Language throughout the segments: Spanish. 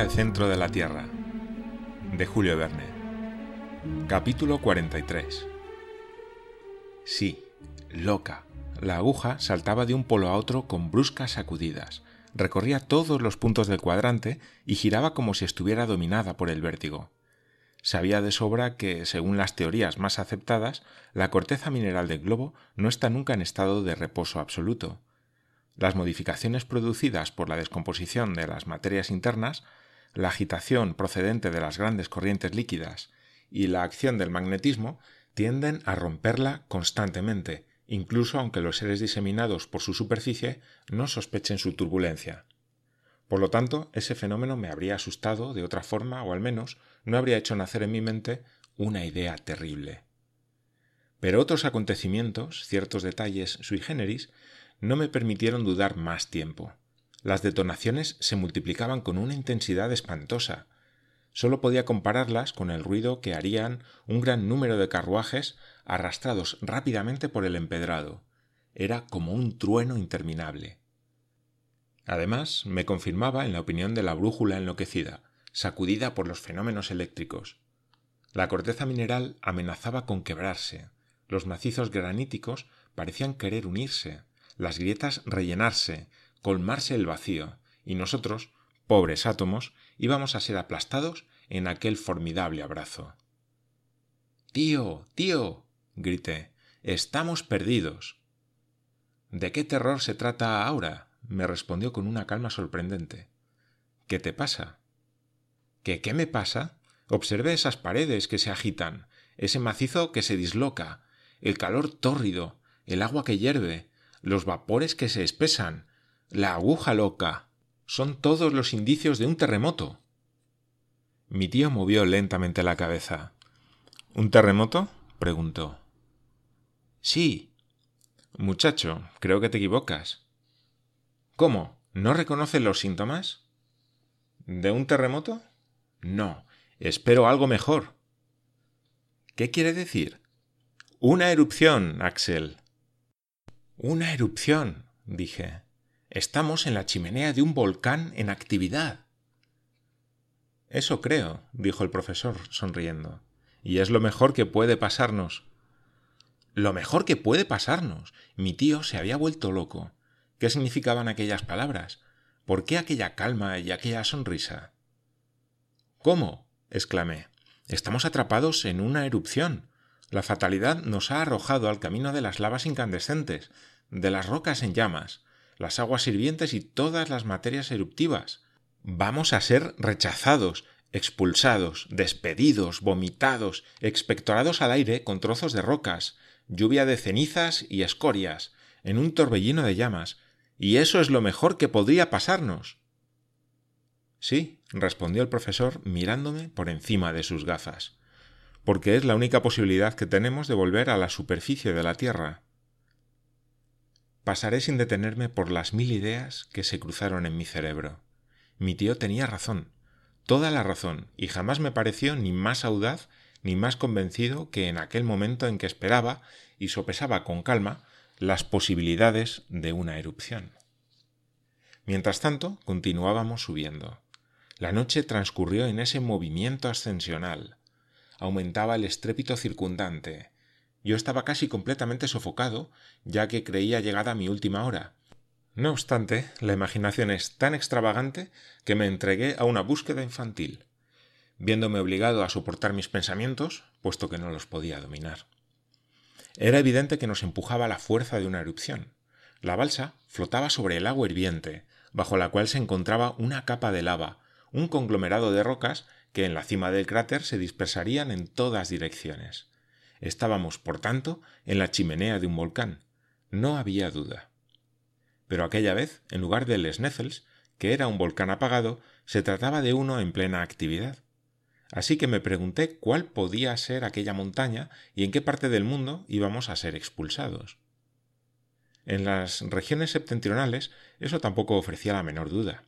Al centro de la Tierra de Julio Verne Capítulo 43 Sí, loca. La aguja saltaba de un polo a otro con bruscas sacudidas, recorría todos los puntos del cuadrante y giraba como si estuviera dominada por el vértigo. Sabía de sobra que, según las teorías más aceptadas, la corteza mineral del globo no está nunca en estado de reposo absoluto. Las modificaciones producidas por la descomposición de las materias internas, la agitación procedente de las grandes corrientes líquidas y la acción del magnetismo tienden a romperla constantemente, incluso aunque los seres diseminados por su superficie no sospechen su turbulencia. Por lo tanto, ese fenómeno me habría asustado de otra forma, o al menos no habría hecho nacer en mi mente una idea terrible. Pero otros acontecimientos, ciertos detalles sui generis, no me permitieron dudar más tiempo. Las detonaciones se multiplicaban con una intensidad espantosa. Solo podía compararlas con el ruido que harían un gran número de carruajes arrastrados rápidamente por el empedrado. Era como un trueno interminable. Además, me confirmaba en la opinión de la brújula enloquecida, sacudida por los fenómenos eléctricos. La corteza mineral amenazaba con quebrarse, los macizos graníticos parecían querer unirse, las grietas rellenarse, colmarse el vacío, y nosotros, pobres átomos, íbamos a ser aplastados en aquel formidable abrazo. Tío, tío, grité, estamos perdidos. ¿De qué terror se trata ahora? me respondió con una calma sorprendente. ¿Qué te pasa? ¿Qué qué me pasa? Observe esas paredes que se agitan, ese macizo que se disloca, el calor tórrido, el agua que hierve, los vapores que se espesan, la aguja loca. Son todos los indicios de un terremoto. Mi tío movió lentamente la cabeza. ¿Un terremoto? preguntó. Sí. Muchacho, creo que te equivocas. ¿Cómo? ¿No reconoces los síntomas? ¿De un terremoto? No, espero algo mejor. ¿Qué quiere decir? Una erupción, Axel. Una erupción, dije. Estamos en la chimenea de un volcán en actividad. Eso creo, dijo el profesor, sonriendo. Y es lo mejor que puede pasarnos. Lo mejor que puede pasarnos. Mi tío se había vuelto loco. ¿Qué significaban aquellas palabras? ¿Por qué aquella calma y aquella sonrisa? ¿Cómo? exclamé. Estamos atrapados en una erupción. La fatalidad nos ha arrojado al camino de las lavas incandescentes, de las rocas en llamas, las aguas hirvientes y todas las materias eruptivas. Vamos a ser rechazados, expulsados, despedidos, vomitados, expectorados al aire con trozos de rocas, lluvia de cenizas y escorias, en un torbellino de llamas, y eso es lo mejor que podría pasarnos. Sí, respondió el profesor mirándome por encima de sus gafas, porque es la única posibilidad que tenemos de volver a la superficie de la Tierra. Pasaré sin detenerme por las mil ideas que se cruzaron en mi cerebro. Mi tío tenía razón, toda la razón, y jamás me pareció ni más audaz ni más convencido que en aquel momento en que esperaba y sopesaba con calma las posibilidades de una erupción. Mientras tanto, continuábamos subiendo. La noche transcurrió en ese movimiento ascensional. Aumentaba el estrépito circundante. Yo estaba casi completamente sofocado, ya que creía llegada mi última hora. No obstante, la imaginación es tan extravagante que me entregué a una búsqueda infantil, viéndome obligado a soportar mis pensamientos, puesto que no los podía dominar. Era evidente que nos empujaba la fuerza de una erupción. La balsa flotaba sobre el agua hirviente, bajo la cual se encontraba una capa de lava, un conglomerado de rocas que en la cima del cráter se dispersarían en todas direcciones. Estábamos, por tanto, en la chimenea de un volcán. No había duda. Pero aquella vez, en lugar del Sneffels, que era un volcán apagado, se trataba de uno en plena actividad. Así que me pregunté cuál podía ser aquella montaña y en qué parte del mundo íbamos a ser expulsados. En las regiones septentrionales eso tampoco ofrecía la menor duda.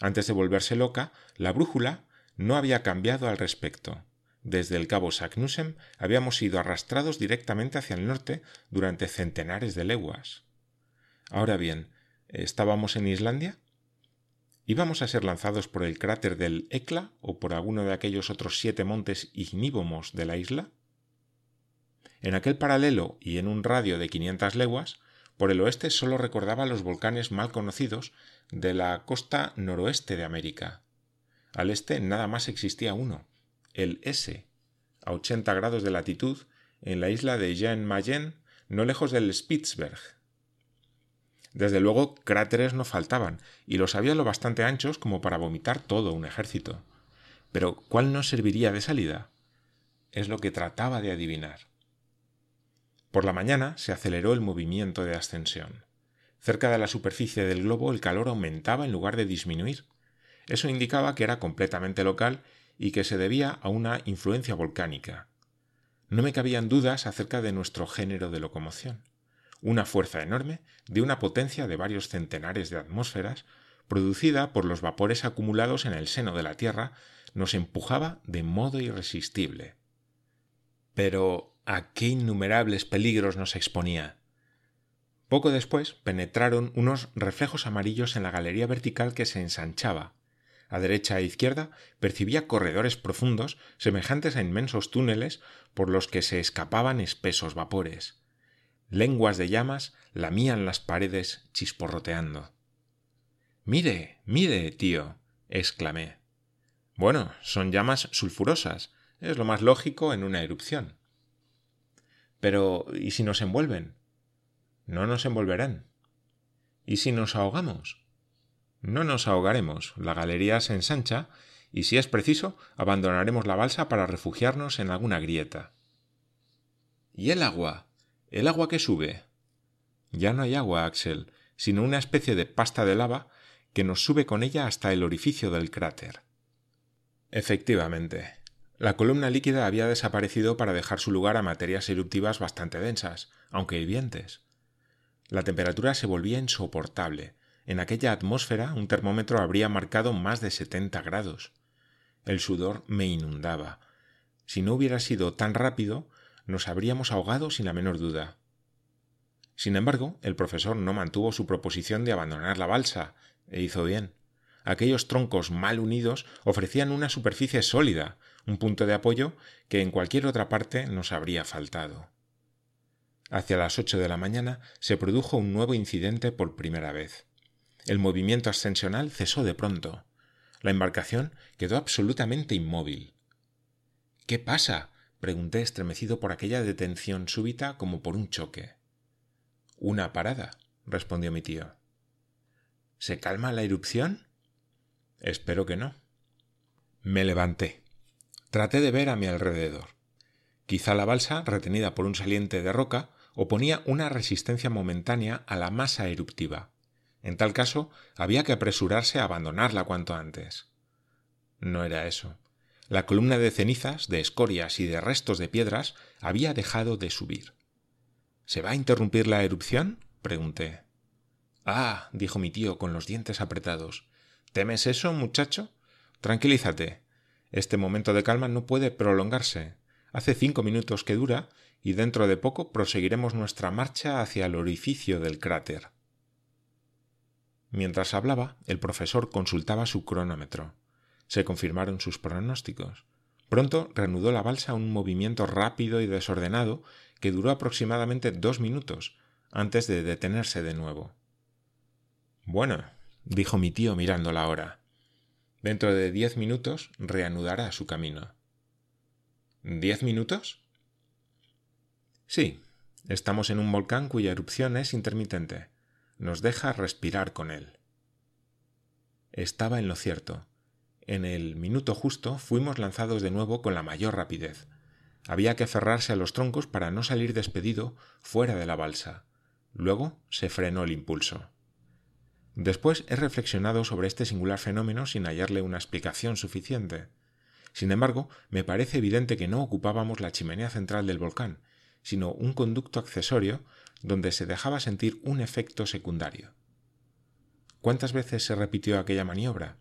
Antes de volverse loca, la brújula no había cambiado al respecto. Desde el cabo Saknussemm habíamos sido arrastrados directamente hacia el norte durante centenares de leguas. Ahora bien, ¿estábamos en Islandia? ¿Íbamos a ser lanzados por el cráter del Ecla o por alguno de aquellos otros siete montes ignívomes de la isla? En aquel paralelo y en un radio de 500 leguas, por el oeste solo recordaba los volcanes mal conocidos de la costa noroeste de América. Al este nada más existía uno, el S, a 80 grados de latitud, en la isla de Jean Mayen, no lejos del Spitzberg. Desde luego, cráteres no faltaban, y los había lo bastante anchos como para vomitar todo un ejército. Pero ¿cuál nos serviría de salida? Es lo que trataba de adivinar. Por la mañana se aceleró el movimiento de ascensión. Cerca de la superficie del globo el calor aumentaba en lugar de disminuir. Eso indicaba que era completamente local y que se debía a una influencia volcánica. No me cabían dudas acerca de nuestro género de locomoción una fuerza enorme de una potencia de varios centenares de atmósferas, producida por los vapores acumulados en el seno de la Tierra, nos empujaba de modo irresistible. Pero ¿a qué innumerables peligros nos exponía? Poco después penetraron unos reflejos amarillos en la galería vertical que se ensanchaba. A derecha e izquierda percibía corredores profundos semejantes a inmensos túneles por los que se escapaban espesos vapores lenguas de llamas lamían las paredes chisporroteando. Mire, mire, tío, exclamé. Bueno, son llamas sulfurosas, es lo más lógico en una erupción. Pero, ¿y si nos envuelven? No nos envolverán. ¿Y si nos ahogamos? No nos ahogaremos, la galería se ensancha, y si es preciso, abandonaremos la balsa para refugiarnos en alguna grieta. ¿Y el agua? El agua que sube. Ya no hay agua, Axel, sino una especie de pasta de lava que nos sube con ella hasta el orificio del cráter. Efectivamente, la columna líquida había desaparecido para dejar su lugar a materias eruptivas bastante densas, aunque hirvientes. La temperatura se volvía insoportable. En aquella atmósfera un termómetro habría marcado más de setenta grados. El sudor me inundaba. Si no hubiera sido tan rápido, nos habríamos ahogado sin la menor duda. Sin embargo, el profesor no mantuvo su proposición de abandonar la balsa, e hizo bien. Aquellos troncos mal unidos ofrecían una superficie sólida, un punto de apoyo que en cualquier otra parte nos habría faltado. Hacia las ocho de la mañana se produjo un nuevo incidente por primera vez. El movimiento ascensional cesó de pronto. La embarcación quedó absolutamente inmóvil. ¿Qué pasa? pregunté estremecido por aquella detención súbita como por un choque. Una parada, respondió mi tío. ¿Se calma la erupción? Espero que no. Me levanté. Traté de ver a mi alrededor. Quizá la balsa, retenida por un saliente de roca, oponía una resistencia momentánea a la masa eruptiva. En tal caso, había que apresurarse a abandonarla cuanto antes. No era eso. La columna de cenizas, de escorias y de restos de piedras había dejado de subir. ¿Se va a interrumpir la erupción? pregunté. Ah, dijo mi tío con los dientes apretados. ¿Temes eso, muchacho? Tranquilízate. Este momento de calma no puede prolongarse. Hace cinco minutos que dura y dentro de poco proseguiremos nuestra marcha hacia el orificio del cráter. Mientras hablaba, el profesor consultaba su cronómetro se confirmaron sus pronósticos. Pronto reanudó la balsa un movimiento rápido y desordenado que duró aproximadamente dos minutos antes de detenerse de nuevo. Bueno, dijo mi tío mirando la hora. Dentro de diez minutos reanudará su camino. ¿Diez minutos? Sí, estamos en un volcán cuya erupción es intermitente. Nos deja respirar con él. Estaba en lo cierto en el minuto justo fuimos lanzados de nuevo con la mayor rapidez. Había que aferrarse a los troncos para no salir despedido fuera de la balsa. Luego se frenó el impulso. Después he reflexionado sobre este singular fenómeno sin hallarle una explicación suficiente. Sin embargo, me parece evidente que no ocupábamos la chimenea central del volcán, sino un conducto accesorio donde se dejaba sentir un efecto secundario. ¿Cuántas veces se repitió aquella maniobra?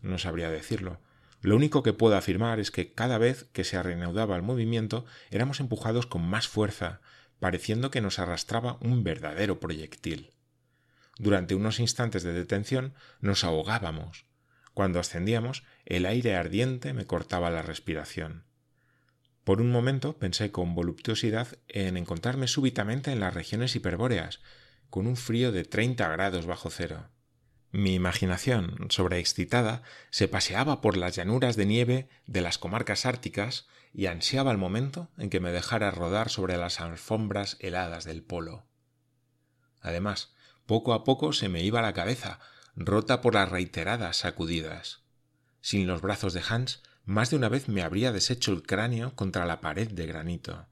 No sabría decirlo. Lo único que puedo afirmar es que cada vez que se reanudaba el movimiento éramos empujados con más fuerza, pareciendo que nos arrastraba un verdadero proyectil. durante unos instantes de detención, nos ahogábamos. Cuando ascendíamos, el aire ardiente me cortaba la respiración. Por un momento pensé con voluptuosidad en encontrarme súbitamente en las regiones hiperbóreas, con un frío de treinta grados bajo cero. Mi imaginación, sobreexcitada, se paseaba por las llanuras de nieve de las comarcas árticas y ansiaba el momento en que me dejara rodar sobre las alfombras heladas del polo. Además, poco a poco se me iba la cabeza, rota por las reiteradas sacudidas. Sin los brazos de Hans, más de una vez me habría deshecho el cráneo contra la pared de granito.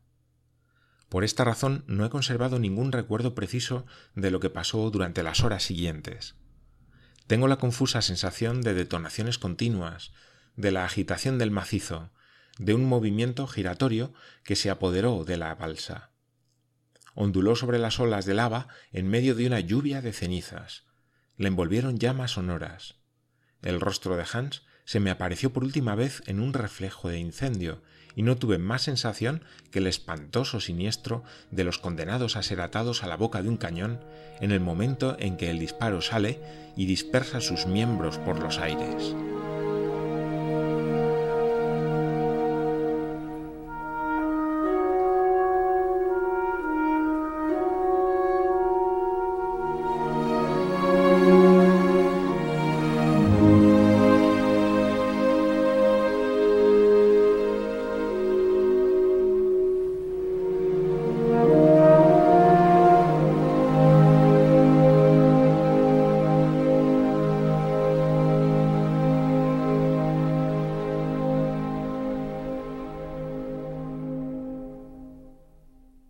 Por esta razón no he conservado ningún recuerdo preciso de lo que pasó durante las horas siguientes. Tengo la confusa sensación de detonaciones continuas, de la agitación del macizo, de un movimiento giratorio que se apoderó de la balsa. Onduló sobre las olas de lava en medio de una lluvia de cenizas. Le envolvieron llamas sonoras. El rostro de Hans se me apareció por última vez en un reflejo de incendio, y no tuve más sensación que el espantoso siniestro de los condenados a ser atados a la boca de un cañón en el momento en que el disparo sale y dispersa sus miembros por los aires.